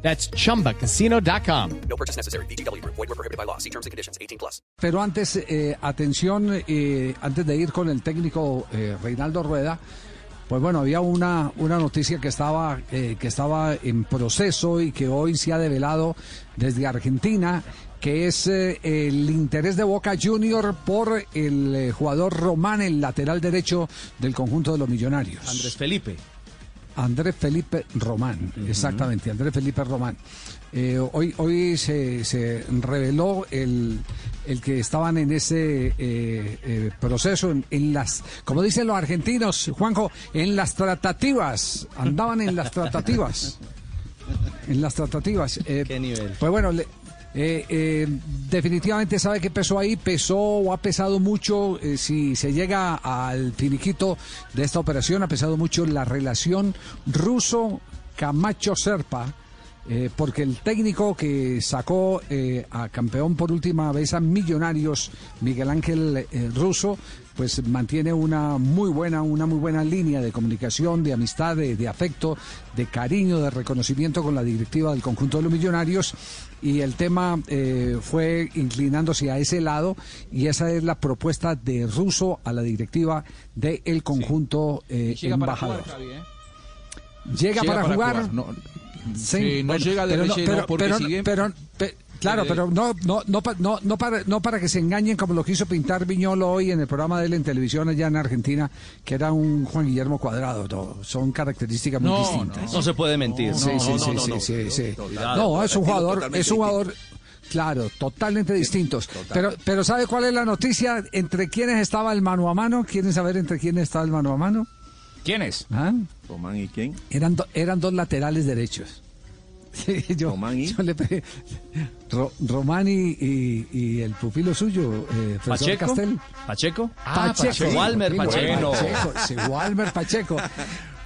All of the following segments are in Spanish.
That's chumbacasino.com. No purchase necessary. BGW. Void were prohibited by law. See terms and conditions. 18 plus. Pero antes, eh, atención, eh, antes de ir con el técnico eh, Reinaldo Rueda, pues bueno, había una, una noticia que estaba, eh, que estaba en proceso y que hoy se ha develado desde Argentina, que es eh, el interés de Boca Junior por el eh, jugador Román, el lateral derecho del conjunto de los millonarios. Andrés Felipe. Andrés Felipe Román, exactamente, Andrés Felipe Román. Eh, hoy hoy se, se reveló el, el que estaban en ese eh, eh, proceso, en, en las, como dicen los argentinos, Juanjo, en las tratativas, andaban en las tratativas. En las tratativas. ¿Qué nivel? Pues bueno, le- eh, eh, definitivamente sabe que pesó ahí, pesó o ha pesado mucho, eh, si se llega al finiquito de esta operación, ha pesado mucho la relación ruso-Camacho-Serpa, eh, porque el técnico que sacó eh, a campeón por última vez a Millonarios, Miguel Ángel eh, Russo, pues mantiene una muy buena, una muy buena línea de comunicación, de amistad, de, de afecto, de cariño, de reconocimiento con la directiva del conjunto de los millonarios. Y el tema eh, fue inclinándose a ese lado, y esa es la propuesta de Russo a la directiva del conjunto eh, Llega para embajador. jugar, Javi, ¿eh? Llega, para, jugar. No, Sí, Sí, no llega de relleno pero- porque pero- si bien- pero- pe- claro, Eh, pero no, no, no, pa- no, no para, no para que se engañen como lo quiso pintar Viñolo hoy en el programa de él en televisión allá en Argentina, que era un Juan Guillermo Cuadrado. no, son características muy No, distintas. No se puede mentir. Sí, sí, sí, sí, sí, sí. No, es un jugador, es un jugador, claro, totalmente distintos. Pero, pero ¿sabe cuál es la noticia? ¿Entre quiénes estaba el mano a mano? ¿Quieren saber entre quiénes estaba el mano a mano? ¿Quién es? ¿Ah? Román y quién? Eran, do- eran dos laterales derechos. Sí, yo, Román y- yo le Ro- Román y, y- y el pupilo suyo, eh, profesor ¿Pacheco? Castel. ¿Pacheco? Ah, Pacheco. Walmer Sí, Pacheco. sí, Walmer Pacheco.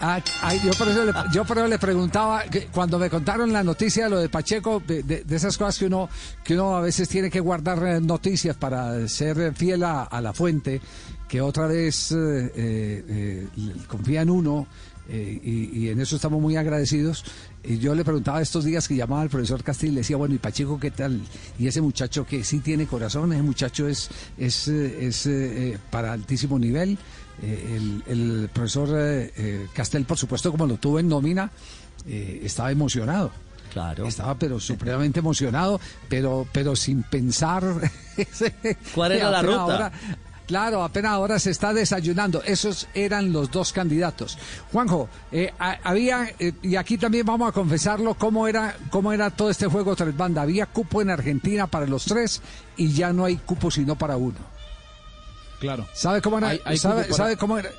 Ah, yo, por eso le, yo por eso le preguntaba, que cuando me contaron la noticia de lo de Pacheco, de, de- de esas cosas que uno, que uno a veces tiene que guardar eh, noticias para ser fiel a, a la fuente, que otra vez eh, eh, eh, confía en uno. eh, y, y en eso estamos muy agradecidos. Y yo le preguntaba estos días que llamaba al profesor Castillo y le decía, bueno, ¿y Pacheco qué tal? Y ese muchacho que sí tiene corazón, ese muchacho es, es, es eh, para altísimo nivel. Eh, el, el profesor Castel, por supuesto, como lo tuvo en nómina, estaba emocionado. Claro. Estaba pero supremamente emocionado, pero pero sin pensar. ¿Cuál era la ruta? ahora- claro, apenas ahora se está desayunando. Esos eran los dos candidatos. Juanjo, eh, ha- había eh, y aquí también vamos a confesarlo cómo era cómo era todo este juego tres banda. Había cupo en Argentina para los tres y ya no hay cupo sino para uno. Claro. ¿Sabe cómo era? Hay- hay sabe, para- sabe cómo era?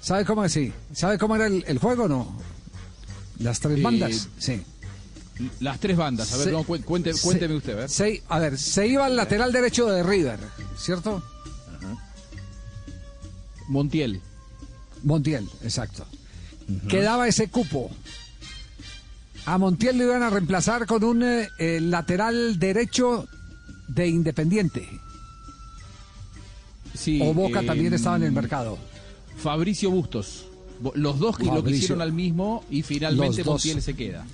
¿Sabe cómo sí? ¿Sabe cómo era el, el juego o no? Las tres Eh, bandas, sí. Las tres bandas. A ver, Se- no, cué- cuente- se- cuénteme usted, a ver. se- a ver, se iba al lateral derecho de River, ¿cierto? Montiel. Montiel, exacto. Quedaba ese cupo. A Montiel lo iban a reemplazar con un eh, eh, lateral derecho de Independiente. Sí, o Boca eh, también estaba en el mercado. Fabricio Bustos. Los dos que lo quisieron al mismo y finalmente. Montiel se queda.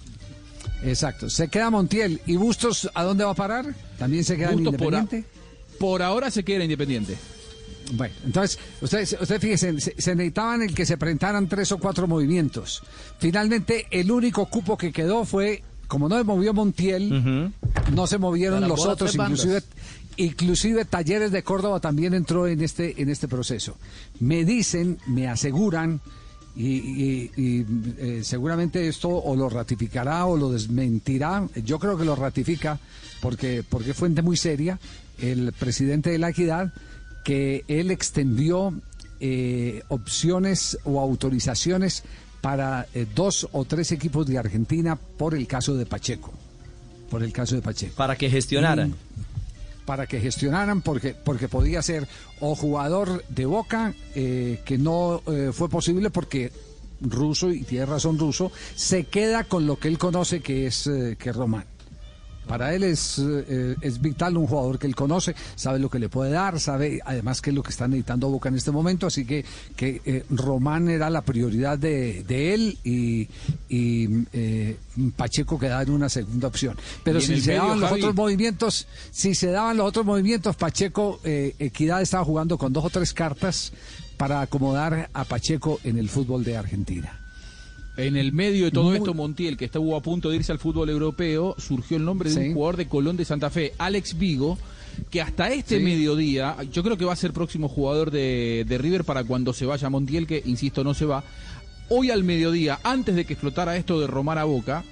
Exacto. Se queda Montiel. ¿Y Bustos a dónde va a parar? ¿También se queda en Bustos por, a- Independiente? por ahora se queda independiente. Bueno, entonces, ustedes usted fíjense, se, se necesitaban el que se presentaran tres o cuatro movimientos. Finalmente, el único cupo que quedó fue, como no se movió Montiel, no se movieron los otros, inclusive, inclusive Talleres de Córdoba también entró en este, en este proceso. Me dicen, me aseguran, y, y- y, eh, seguramente esto o lo ratificará o lo desmentirá, yo creo que lo ratifica, porque, porque es fuente muy seria, el presidente de la Equidad, que él extendió eh, opciones o autorizaciones para eh, dos o tres equipos de Argentina por el caso de Pacheco. Por el caso de Pacheco. Para que gestionaran. para que gestionaran, porque, porque podía ser o jugador de Boca, eh, que no eh, fue posible porque ruso, y tiene razón ruso, se queda con lo que él conoce que es, que es Román. Para él es, eh, es vital un jugador que él conoce, sabe lo que le puede dar, sabe además qué es lo que está necesitando Boca en este momento, así que, que eh, Román era la prioridad de, de él y, y eh, Pacheco quedaba en una segunda opción. Pero si se medio, daban los Javi. otros movimientos, si se daban los otros movimientos, Pacheco, eh, Equidad estaba jugando con dos o tres cartas para acomodar a Pacheco en el fútbol de Argentina. En el medio de todo Muy- esto, Montiel, que estuvo a punto de irse al fútbol europeo, surgió el nombre de Sí. un jugador de Colón de Santa Fe, Alex Vigo, que hasta este Sí. mediodía, yo creo que va a ser próximo jugador de, de River para cuando se vaya Montiel, que insisto, no se va. Hoy al mediodía, antes de que explotara esto de Román a Boca,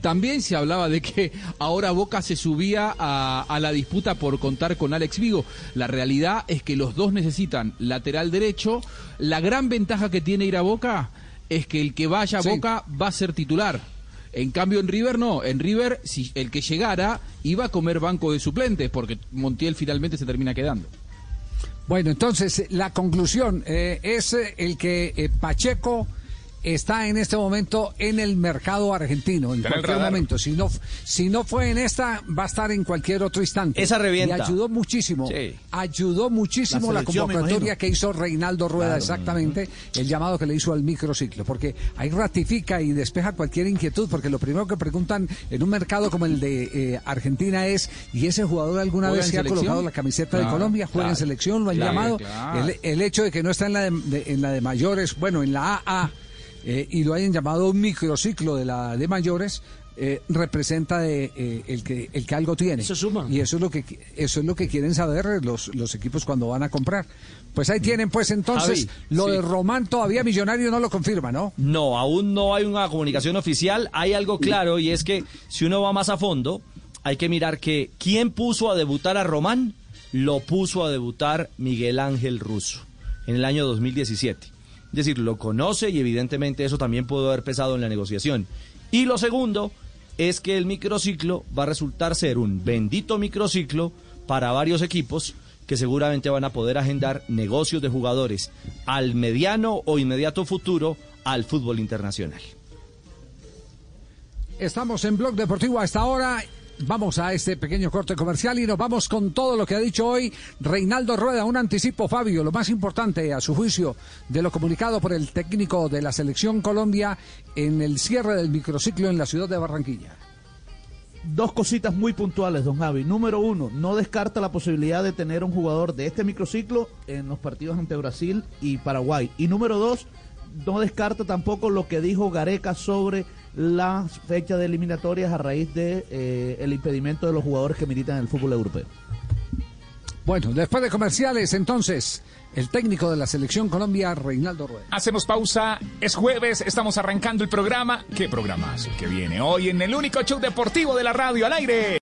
también se hablaba de que ahora Boca se subía a, a la disputa por contar con Alex Vigo. La realidad es que los dos necesitan lateral derecho. La gran ventaja que tiene ir a Boca es que el que vaya a Sí. Boca va a ser titular. En cambio en River no, en River si el que llegara iba a comer banco de suplentes porque Montiel finalmente se termina quedando. Bueno, entonces la conclusión eh, es eh, el que eh, Pacheco está en este momento en el mercado argentino, en cualquier momento. Si no, si no fue en esta, va a estar en cualquier otro instante. Esa revienta. Y ayudó muchísimo. Sí. Ayudó muchísimo La convocatoria que hizo Reinaldo Rueda, Claro. exactamente, el llamado que le hizo al microciclo. Porque ahí ratifica y despeja cualquier inquietud, porque lo primero que preguntan en un mercado como el de eh, Argentina es, ¿y ese jugador alguna ¿Juega vez se ha colocado la camiseta de Colombia? ¿Juega en selección? ¿Lo han claro, llamado? claro. El, el hecho de que no está en la de, de- en la de mayores, bueno, en la AA, eh, y lo hayan llamado un microciclo de la de mayores, eh, representa de, eh, el que el que algo tiene. Eso suma. Y eso es lo que eso es lo que quieren saber los, los equipos cuando van a comprar. Pues ahí tienen, pues entonces, Javi, lo sí. de Román todavía Millonario no lo confirma, ¿no? No, aún no hay una comunicación oficial. Hay algo claro y es que si uno va más a fondo, hay que mirar que quién puso a debutar a Román, lo puso a debutar Miguel Ángel Russo en el año 2017. Es decir, lo conoce y evidentemente eso también pudo haber pesado en la negociación. Y lo segundo es que el microciclo va a resultar ser un bendito microciclo para varios equipos que seguramente van a poder agendar negocios de jugadores al mediano o inmediato futuro al fútbol internacional. Estamos en Blog Deportivo a esta hora. Vamos a este pequeño corte comercial y nos vamos con todo lo que ha dicho hoy Reinaldo Rueda. Un anticipo, Fabio, lo más importante a su juicio de lo comunicado por el técnico de la Selección Colombia en el cierre del microciclo en la ciudad de Barranquilla. Dos cositas muy puntuales, don Javi. Número uno, no descarta la posibilidad de tener un jugador de este microciclo en los partidos ante Brasil y Paraguay. Y número dos, no descarta tampoco lo que dijo Gareca sobre la fecha de eliminatorias a raíz de eh, el impedimento de los jugadores que militan en el fútbol europeo. Bueno, después de comerciales, entonces, el técnico de la Selección Colombia, Reinaldo Rueda. Hacemos pausa. Es jueves, estamos arrancando el programa. ¿Qué programa que viene hoy en el único show deportivo de la radio al aire?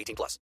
18 plus.